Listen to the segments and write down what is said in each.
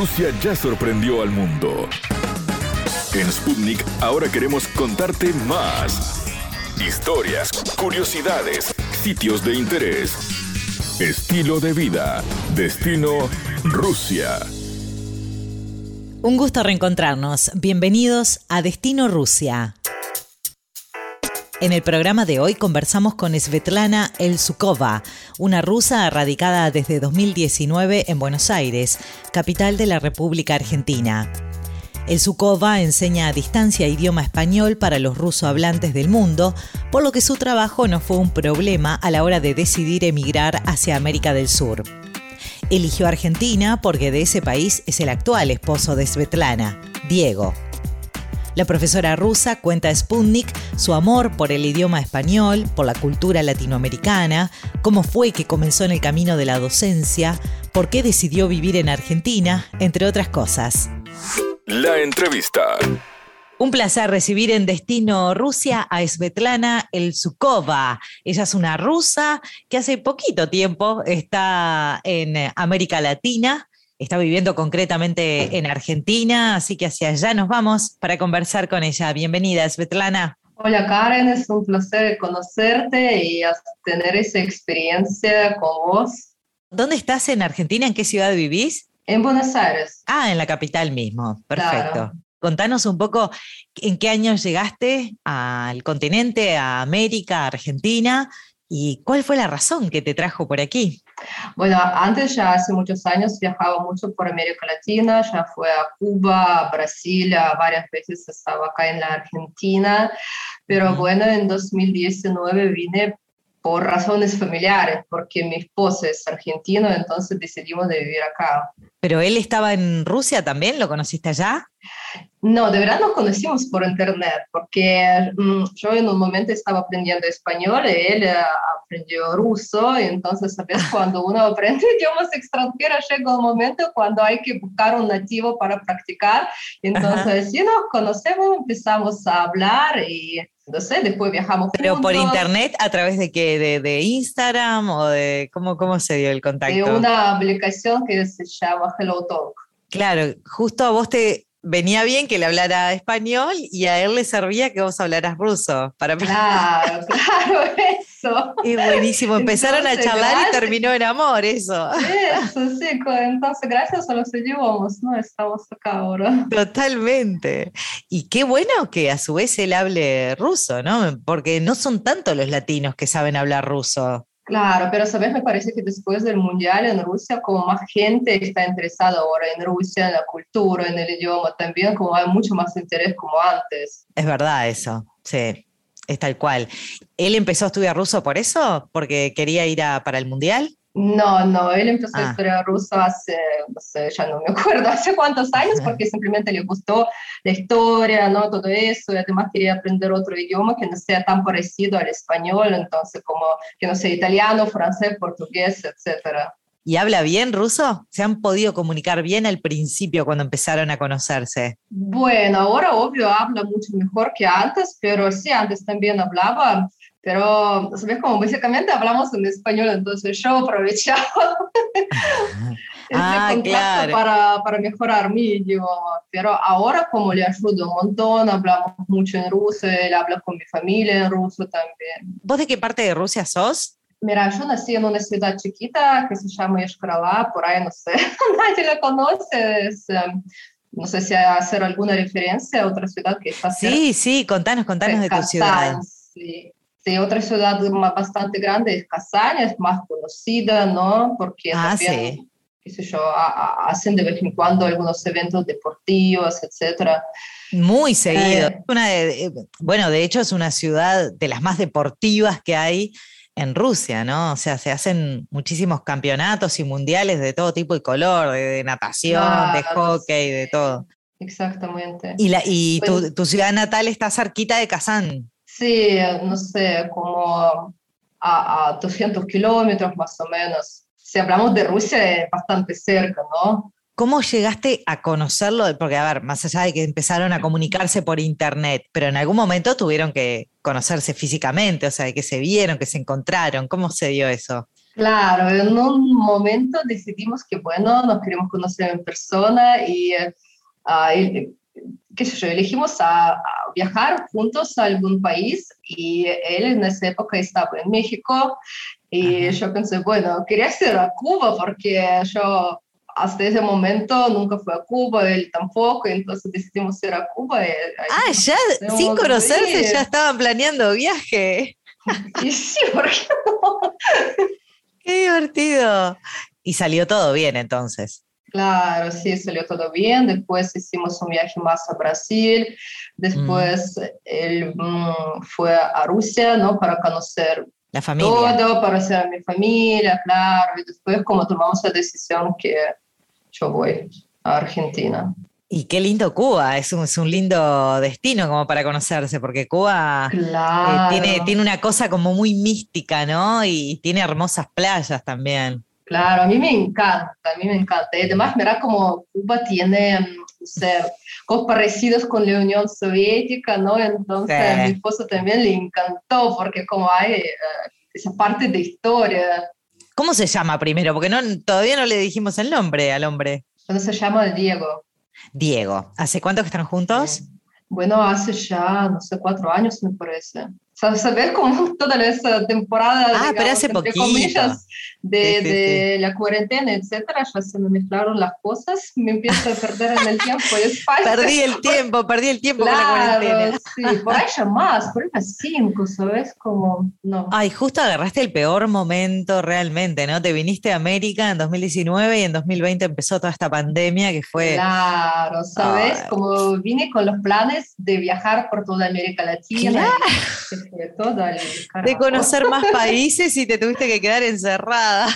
Rusia ya sorprendió al mundo. En Sputnik ahora queremos contarte más. Historias, curiosidades, sitios de interés, estilo de vida, destino Rusia. Un gusto reencontrarnos. Bienvenidos a Destino Rusia. En el programa de hoy conversamos con Svetlana Elsukova, una rusa radicada desde 2019 en Buenos Aires, capital de la República Argentina. Elsukova enseña a distancia idioma español para los ruso hablantes del mundo, por lo que su trabajo no fue un problema a la hora de decidir emigrar hacia América del Sur. Eligió Argentina porque de ese país es el actual esposo de Svetlana, Diego. La profesora rusa cuenta a Sputnik su amor por el idioma español, por la cultura latinoamericana, cómo fue que comenzó en el camino de la docencia, por qué decidió vivir en Argentina, entre otras cosas. La entrevista. Un placer recibir en Destino Rusia a Svetlana Elsukova. Ella es una rusa que hace poquito tiempo está en América Latina, está viviendo concretamente en Argentina, así que hacia allá nos vamos para conversar con ella. Bienvenida, Svetlana. Hola Karen, es un placer conocerte y tener esa experiencia con vos. ¿Dónde estás en Argentina? ¿En qué ciudad vivís? En Buenos Aires. Ah, en la capital mismo. Perfecto. Contanos un poco en qué años llegaste al continente, a América, a Argentina, y cuál fue la razón que te trajo por aquí. Bueno, antes ya hace muchos años viajaba mucho por América Latina, ya fue a Cuba, a Brasil, varias veces estaba acá en la Argentina, pero bueno, en 2019 vine por razones familiares, porque mi esposo es argentino, entonces decidimos de vivir acá. ¿Pero él estaba en Rusia también? ¿Lo conociste allá? No, de verdad nos conocimos por internet, porque mm, yo en un momento estaba aprendiendo español y él eh, aprendió ruso, y entonces, ¿sabes? Cuando uno aprende idiomas extranjeros llega un momento cuando hay que buscar un nativo para practicar, entonces, si nos conocemos, empezamos a hablar y no sé, después viajamos. Pero por internet, a través de qué, de, de, Instagram o de cómo, cómo se dio el contacto. De una aplicación que se llama Hello Talk. Claro, justo a vos te, venía bien que le hablara español y a él le servía que vos hablaras ruso. Para claro, claro, eso. Es buenísimo. Empezaron a charlar y terminó en amor, eso. Eso, sí. Entonces, gracias a los idiomas, ¿no? Estamos acá ahora. Totalmente. Y qué bueno que a su vez él hable ruso, ¿no? Porque no son tantos los latinos que saben hablar ruso. Claro, pero sabes, me parece que después del mundial en Rusia, como más gente está interesada ahora en Rusia, en la cultura, en el idioma, también como hay mucho más interés como antes. Es verdad eso, sí, es tal cual. ¿Él empezó a estudiar ruso por eso? ¿Porque quería ir para el mundial? No, no, él empezó a ah. estudiar ruso hace, no sé, ya no me acuerdo, hace cuántos años, porque simplemente le gustó la historia, ¿no? Todo eso, y además quería aprender otro idioma que no sea tan parecido al español, entonces como que no sea italiano, francés, portugués, etcétera. ¿Y habla bien ruso? ¿Se han podido comunicar bien al principio cuando empezaron a conocerse? Bueno, ahora obvio habla mucho mejor que antes, pero sí, antes también hablaba pero, ¿sabes? Como básicamente hablamos en español, entonces yo aprovechaba ah, claro. para, para, mejorar mi idioma. Pero ahora como le ayudo un montón, hablamos mucho en ruso, él habla con mi familia en ruso también. ¿Vos de qué parte de Rusia sos? Mira, yo nací en una ciudad chiquita que se llama Yashkarala, por ahí no sé, nadie la conoce, es, em, no sé si hacer alguna referencia a otra ciudad que está cerca. Sí, sí, contanos, contanos de tu ciudad. Sí. Sí, otra ciudad bastante grande es Kazán, es más conocida, ¿no? Porque ah, también, sí. qué sé yo, hacen de vez en cuando algunos eventos deportivos, etcétera. Muy seguido. Eh, una de, bueno, de hecho es una ciudad de las más deportivas que hay en Rusia, ¿no? O sea, se hacen muchísimos campeonatos y mundiales de todo tipo y color, de, natación, de hockey, de todo. Exactamente. Y, la, y tu, tu, ciudad natal está cerquita de Kazán. Sí, no sé, como a, a 200 kilómetros más o menos. Si hablamos de Rusia, es bastante cerca, ¿no? ¿Cómo llegaste a conocerlo? Porque, a ver, más allá de que empezaron a comunicarse por internet, pero en algún momento tuvieron que conocerse físicamente, o sea, que se vieron, que se encontraron. ¿Cómo se dio eso? Claro, en un momento decidimos que, bueno, nos queremos conocer en persona y, uh, qué sé yo, elegimos a, viajar juntos a algún país y él en esa época estaba en México y yo pensé, bueno, quería ir a Cuba porque yo hasta ese momento nunca fui a Cuba, él tampoco, entonces decidimos ir a Cuba. ah, ya, sin conocerse, ya estaban planeando viaje. Y sí, ¿por qué no? Qué divertido. Y salió todo bien entonces. Claro, sí, salió todo bien. Después hicimos un viaje más a Brasil. Después mm. él mm, fue a Rusia, ¿no? Para conocer la familia. todo, para a mi familia, claro. Y después como tomamos la decisión que yo voy a Argentina. Y qué lindo Cuba, es un, es un lindo destino como para conocerse, porque Cuba eh, tiene, tiene una cosa como muy mística, ¿no? Y tiene hermosas playas también. Claro, a mí me encanta, a mí me encanta. Y además, mira como Cuba tiene, no sé, cosas parecidas con la Unión Soviética, ¿no? Entonces a mi esposo también le encantó, porque como hay eh, esa parte de historia. ¿Cómo se llama primero? Porque no, todavía no le dijimos el nombre al hombre. Bueno, se llama Diego. Diego, ¿hace cuánto que están juntos? Bueno, hace ya, no sé, cuatro años me parece. Saber cómo toda esa temporada, ah, pero hace poquito. comillas, de, de la cuarentena, etcétera, ya se me mezclaron las cosas, me empiezo a perder en el tiempo Perdí el tiempo, perdí el tiempo con la cuarentena. Sí, por ahí ya más, por ahí más cinco, ¿sabes? Como, no. Ay, justo agarraste el peor momento realmente, ¿no? Te viniste a América en 2019 y en 2020 empezó toda esta pandemia que fue... Claro, ¿sabes? Como vine con los planes de viajar por toda América Latina de conocer más países y te tuviste que quedar encerrada.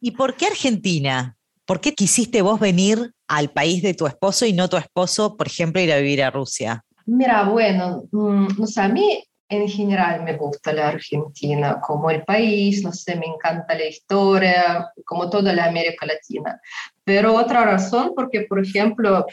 ¿Y por qué Argentina? ¿Por qué quisiste vos venir al país de tu esposo y no tu esposo, por ejemplo, ir a vivir a Rusia? Mira, bueno, mm, no sé, a mí en general me gusta la Argentina como el país, no sé, me encanta la historia, como toda la América Latina. Pero otra razón, porque por ejemplo,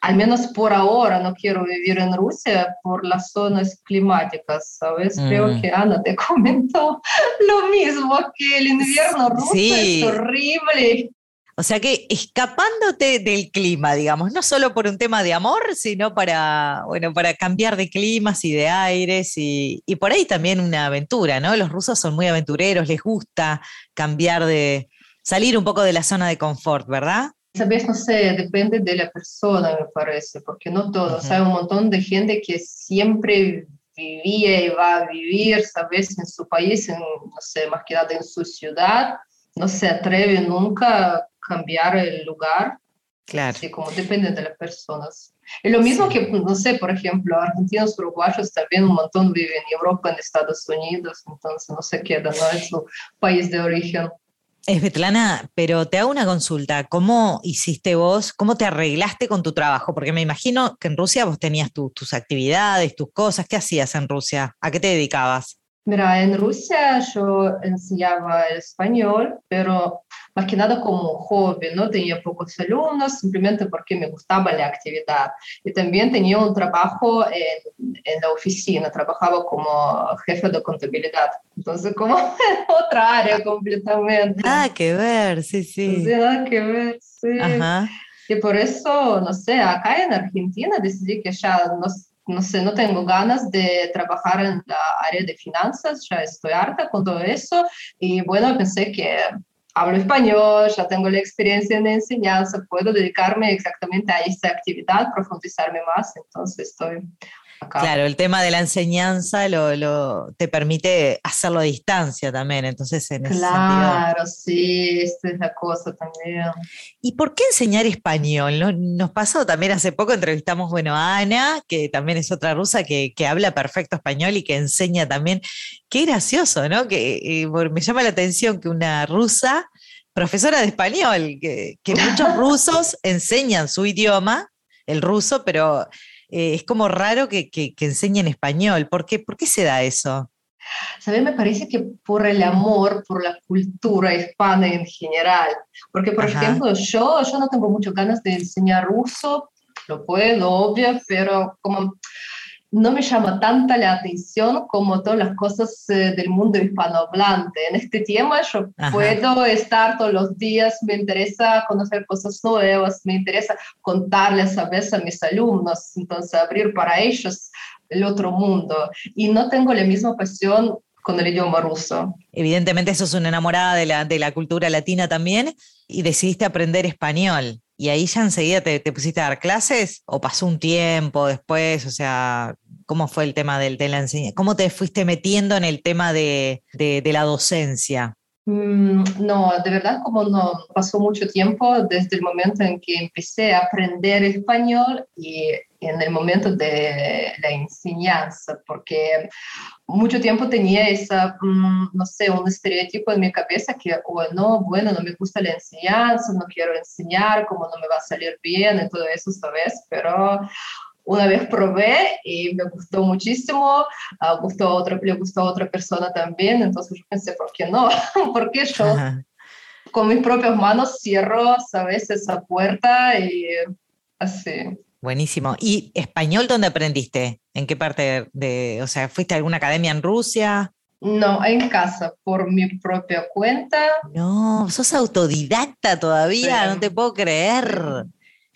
al menos por ahora no quiero vivir en Rusia por las zonas climáticas, ¿sabes? Creo mm. que Ana te comentó lo mismo, que el invierno ruso es horrible o sea que escapándote del clima, digamos, no solo por un tema de amor, sino para, bueno, para cambiar de climas y de aires y, por ahí también una aventura, ¿no? Los rusos son muy aventureros, les gusta cambiar de, salir un poco de la zona de confort, ¿verdad? Sabes, no sé, depende de la persona, me parece, porque no todos. Hay un montón de gente que siempre vivía y va a vivir, sabes, en su país, en, no sé, más que nada en su ciudad, no se atreve nunca cambiar el lugar. Claro. Sí, como depende de las personas. Es lo mismo que, no sé, por ejemplo, argentinos, uruguayos también un montón viven en Europa, en Estados Unidos, entonces no se quedan ¿no? en su país de origen. Svetlana, pero te hago una consulta. ¿Cómo hiciste vos, cómo te arreglaste con tu trabajo? Porque me imagino que en Rusia vos tenías tus actividades, tus cosas. ¿Qué hacías en Rusia? ¿A qué te dedicabas? Mira, en Rusia yo enseñaba español, pero más que nada como hobby, ¿no? Tenía pocos alumnos, simplemente porque me gustaba la actividad. Y también tenía un trabajo en, en la oficina, trabajaba como jefe de contabilidad. Entonces, como otra área completamente. Nada que ver, sí, sí. nada que ver, sí. Ajá. Y por eso, no sé, acá en Argentina decidí que ya no no sé, no tengo ganas de trabajar en la área de finanzas, ya estoy harta con todo eso. Y bueno, pensé que hablo español, ya tengo la experiencia en enseñanza, puedo dedicarme exactamente a esta actividad, profundizarme más, entonces estoy Claro, el tema de la enseñanza lo, te permite hacerlo a distancia también, entonces en Claro, sí, esta es la cosa también. ¿Y por qué enseñar español? Nos pasó también hace poco, entrevistamos, bueno, a Ana, que también es otra rusa que, habla perfecto español y que enseña también. Qué gracioso, ¿no? Que eh, me llama la atención que una rusa, profesora de español, que, que muchos rusos enseñan su idioma, el ruso, pero eh, es como raro que, que, enseñen español. ¿Por qué, ¿Por qué se da eso? ¿Sabes? Me parece que por el amor, por la cultura hispana en general. Porque, por ejemplo, yo, yo no tengo muchas ganas de enseñar ruso, lo puedo, obvio, pero como no me llama tanta la atención como todas las cosas eh, del mundo hispanohablante. En este tema yo puedo estar todos los días, me interesa conocer cosas nuevas, me interesa contarles a veces a mis alumnos, entonces abrir para ellos el otro mundo. Y no tengo la misma pasión con el idioma ruso. Evidentemente sos una enamorada de la, de la cultura latina también y decidiste aprender español. ¿Y ahí ya enseguida te, te, pusiste a dar clases o pasó un tiempo después? O sea, ¿cómo fue el tema del, de la enseñanza? ¿Cómo te fuiste metiendo en el tema de, de, de la docencia? Mm, no, de verdad como no pasó mucho tiempo desde el momento en que empecé a aprender español y en el momento de la enseñanza, porque mucho tiempo tenía esa, mm, no sé, un estereotipo en mi cabeza que, bueno, bueno, no me gusta la enseñanza, no quiero enseñar, como no me va a salir bien y todo eso, ¿sabes? Pero una vez probé y me gustó muchísimo, uh, gustó a otra, le gustó a otra persona también, entonces yo pensé, ¿por qué no? ¿Por qué yo con mis propias manos cierro, sabes, esa puerta y así? Buenísimo. ¿Y español dónde aprendiste? ¿En qué parte de, o sea, fuiste a alguna academia en Rusia? No, en casa, por mi propia cuenta. No, sos autodidacta todavía, no te puedo creer.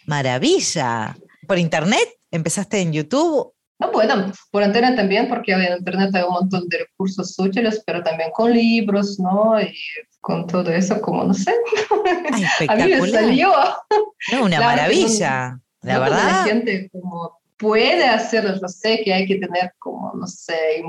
Maravilla. ¿Por internet? ¿Empezaste en YouTube? No, bueno, por internet también, porque en internet hay un montón de recursos útiles, pero también con libros, ¿no? Y con todo eso, como no sé. A mí me salió. No, una maravilla. La verdad. La gente como puede hacerlo, yo sé que hay que tener como, no sé,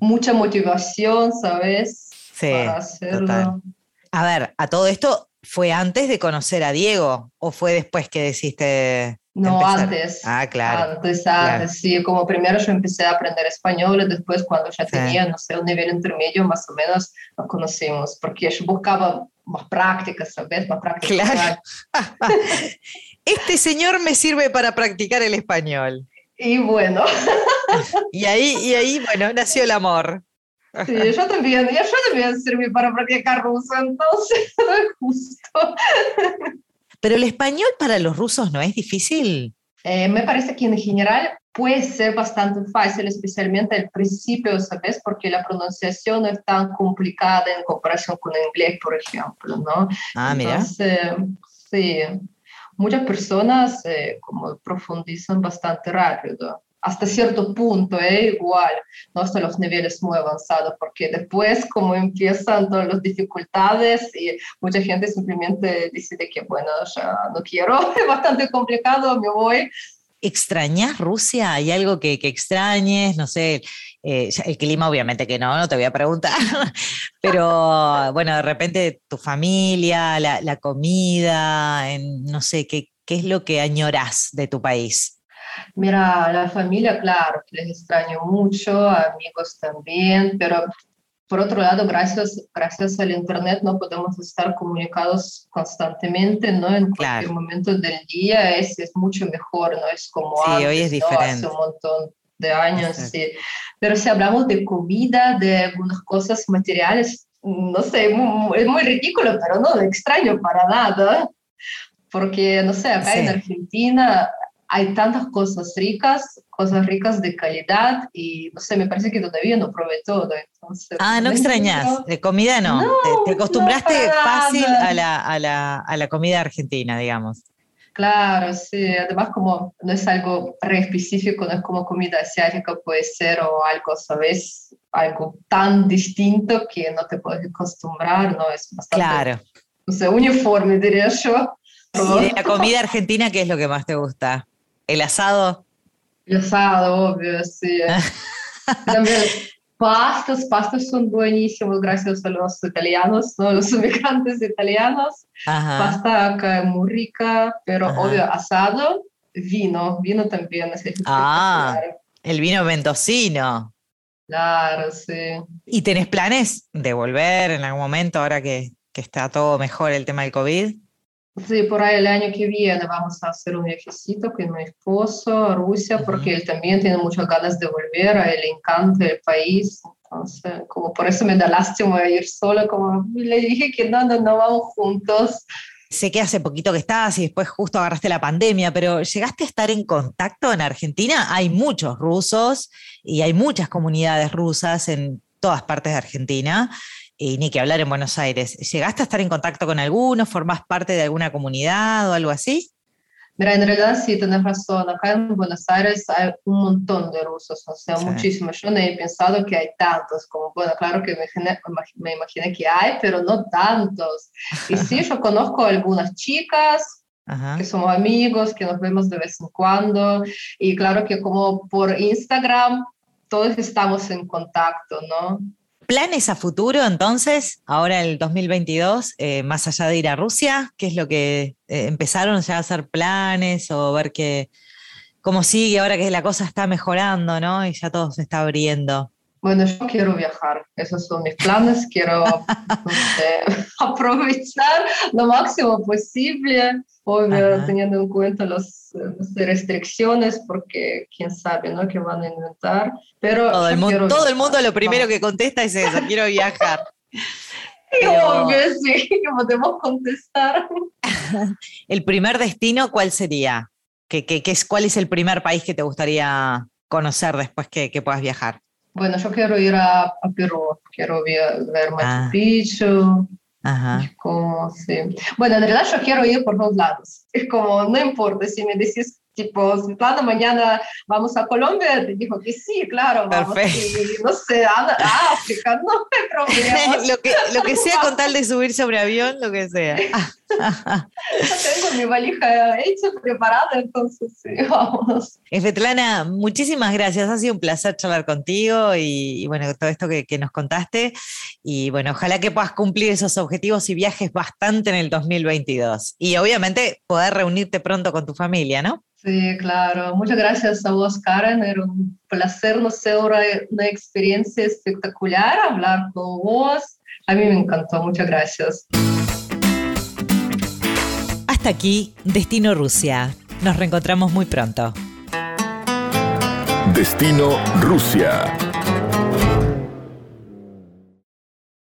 mucha motivación, ¿sabes? Sí, Para hacerlo. A ver, a todo esto, ¿fue antes de conocer a Diego o fue después que deciste no, antes. Ah, claro. Antes, antes, sí. Como primero yo empecé a aprender español y después cuando ya tenía, no sé, un nivel intermedio, más o menos nos conocimos, porque yo buscaba más prácticas, ¿sabes? Más prácticas. Claro. este señor me sirve para practicar el español. Y bueno. y, ahí, y ahí, bueno, nació el amor. Sí, yo también, yo también sirve para practicar ruso, entonces es justo. Pero el español para los rusos no es difícil. Eh, me parece que en general puede ser bastante fácil, especialmente al principio, ¿sabes? Porque la pronunciación no es tan complicada en comparación con el inglés, por ejemplo, ¿no? Ah, mira. Entonces, sí, muchas personas eh, como profundizan bastante rápido hasta cierto punto, ¿eh? igual, no hasta los niveles muy avanzados, porque después como empiezan todas las dificultades y mucha gente simplemente decide que, bueno, ya no quiero, es bastante complicado, me voy. ¿Extrañas Rusia? ¿Hay algo que, que extrañes? No sé, eh, el clima obviamente que no, no te voy a preguntar, pero bueno, de repente tu familia, la, la comida, en, no sé, ¿qué, ¿qué es lo que añoras de tu país? Mira, la familia, claro, les extraño mucho, amigos también, pero por otro lado, gracias, gracias al Internet no podemos estar comunicados constantemente, ¿no? En cualquier momento del día es, es mucho mejor, ¿no? Es como sí, hoy es diferente. Hace un montón de años, sí. Pero si hablamos de comida, de algunas cosas materiales, no sé, es muy ridículo, pero no extraño para nada. Porque, no sé, acá en Argentina hay tantas cosas ricas, cosas ricas de calidad y no sé, me parece que todavía no probé todo. Entonces, ah, no extrañas, de comida no. te, acostumbraste fácil a la, a, la, a la, comida argentina, digamos. Claro, sí, además como no es algo re específico, no es como comida asiática puede ser o algo, ¿sabes? Algo tan distinto que no te puedes acostumbrar, ¿no? Es bastante, claro. no sé, uniforme diría yo. ¿Y de la comida argentina qué es lo que más te gusta? ¿El asado? El asado, obvio, sí. También pastas, pastas son buenísimos gracias a los italianos, ¿no? los inmigrantes italianos. Pasta acá es muy rica, pero obvio, asado, vino, vino también es Ah, el vino mendocino. Claro, sí. ¿Y tenés planes de volver en algún momento ahora que, que está todo mejor el tema del COVID? Sí, por ahí el año que viene vamos a hacer un viajecito con mi esposo a Rusia, porque él también tiene muchas ganas de volver, a él le encanta el país, entonces, como por eso me da lástima ir sola, como le dije que no, no, no vamos juntos. sé que hace poquito que estás y después justo agarraste la pandemia, pero ¿llegaste a estar en contacto en Argentina? Hay muchos rusos y hay muchas comunidades rusas en todas partes de Argentina, y ni que hablar en Buenos Aires. ¿Llegaste a estar en contacto con algunos? ¿Formás parte de alguna comunidad o algo así? Mira, en realidad sí, tienes razón. Acá en Buenos Aires hay un montón de rusos, o sea, muchísimos. Yo no he pensado que hay tantos, como, bueno, claro que me, me imaginé que hay, pero no tantos. Y sí, yo conozco algunas chicas, que somos amigos, que nos vemos de vez en cuando. Y claro que como por Instagram, todos estamos en contacto, ¿no? ¿Planes a futuro entonces, ahora el 2022, eh, más allá de ir a Rusia? ¿Qué es lo que eh, empezaron ya a hacer planes o ver que, cómo sigue ahora que la cosa está mejorando, ¿no? Y ya todo se está abriendo. Bueno, yo quiero viajar, esos son mis planes, quiero aprovechar lo máximo posible, obvio, teniendo en cuenta las, restricciones, porque quién sabe, ¿no? ¿Qué van a inventar? Pero todo, el mundo, todo el mundo lo primero que contesta es eso, quiero viajar. Obvio, sí, que podemos contestar. ¿El primer destino cuál sería? ¿Qué, qué, es, ¿Cuál es el primer país que te gustaría conocer después que, que puedas viajar? Bueno, yo quiero ir a, a Perú, quiero ver, Machu ah. Picchu. Ajá. Como, sí. Bueno, en realidad yo quiero ir por dos lados. Es como, no importa si me decís tipo, Svetlana, mañana vamos a Colombia, te dijo que sí, claro, vamos, y, no sé, a, África, no hay problema. lo, que, lo que sea con tal de subir sobre avión, lo que sea. tengo mi valija hecha, preparada, entonces sí, vamos. Svetlana, muchísimas gracias, ha sido un placer charlar contigo y, bueno, todo esto que, que nos contaste y bueno, ojalá que puedas cumplir esos objetivos y viajes bastante en el 2022 y obviamente poder reunirte pronto con tu familia, ¿no? Sí, claro. Muchas gracias a vos, Karen. Era un placer, no sé, una experiencia espectacular hablar con vos. A mí me encantó. Muchas gracias. Aquí, Destino Rusia. Nos reencontramos muy pronto. Destino Rusia.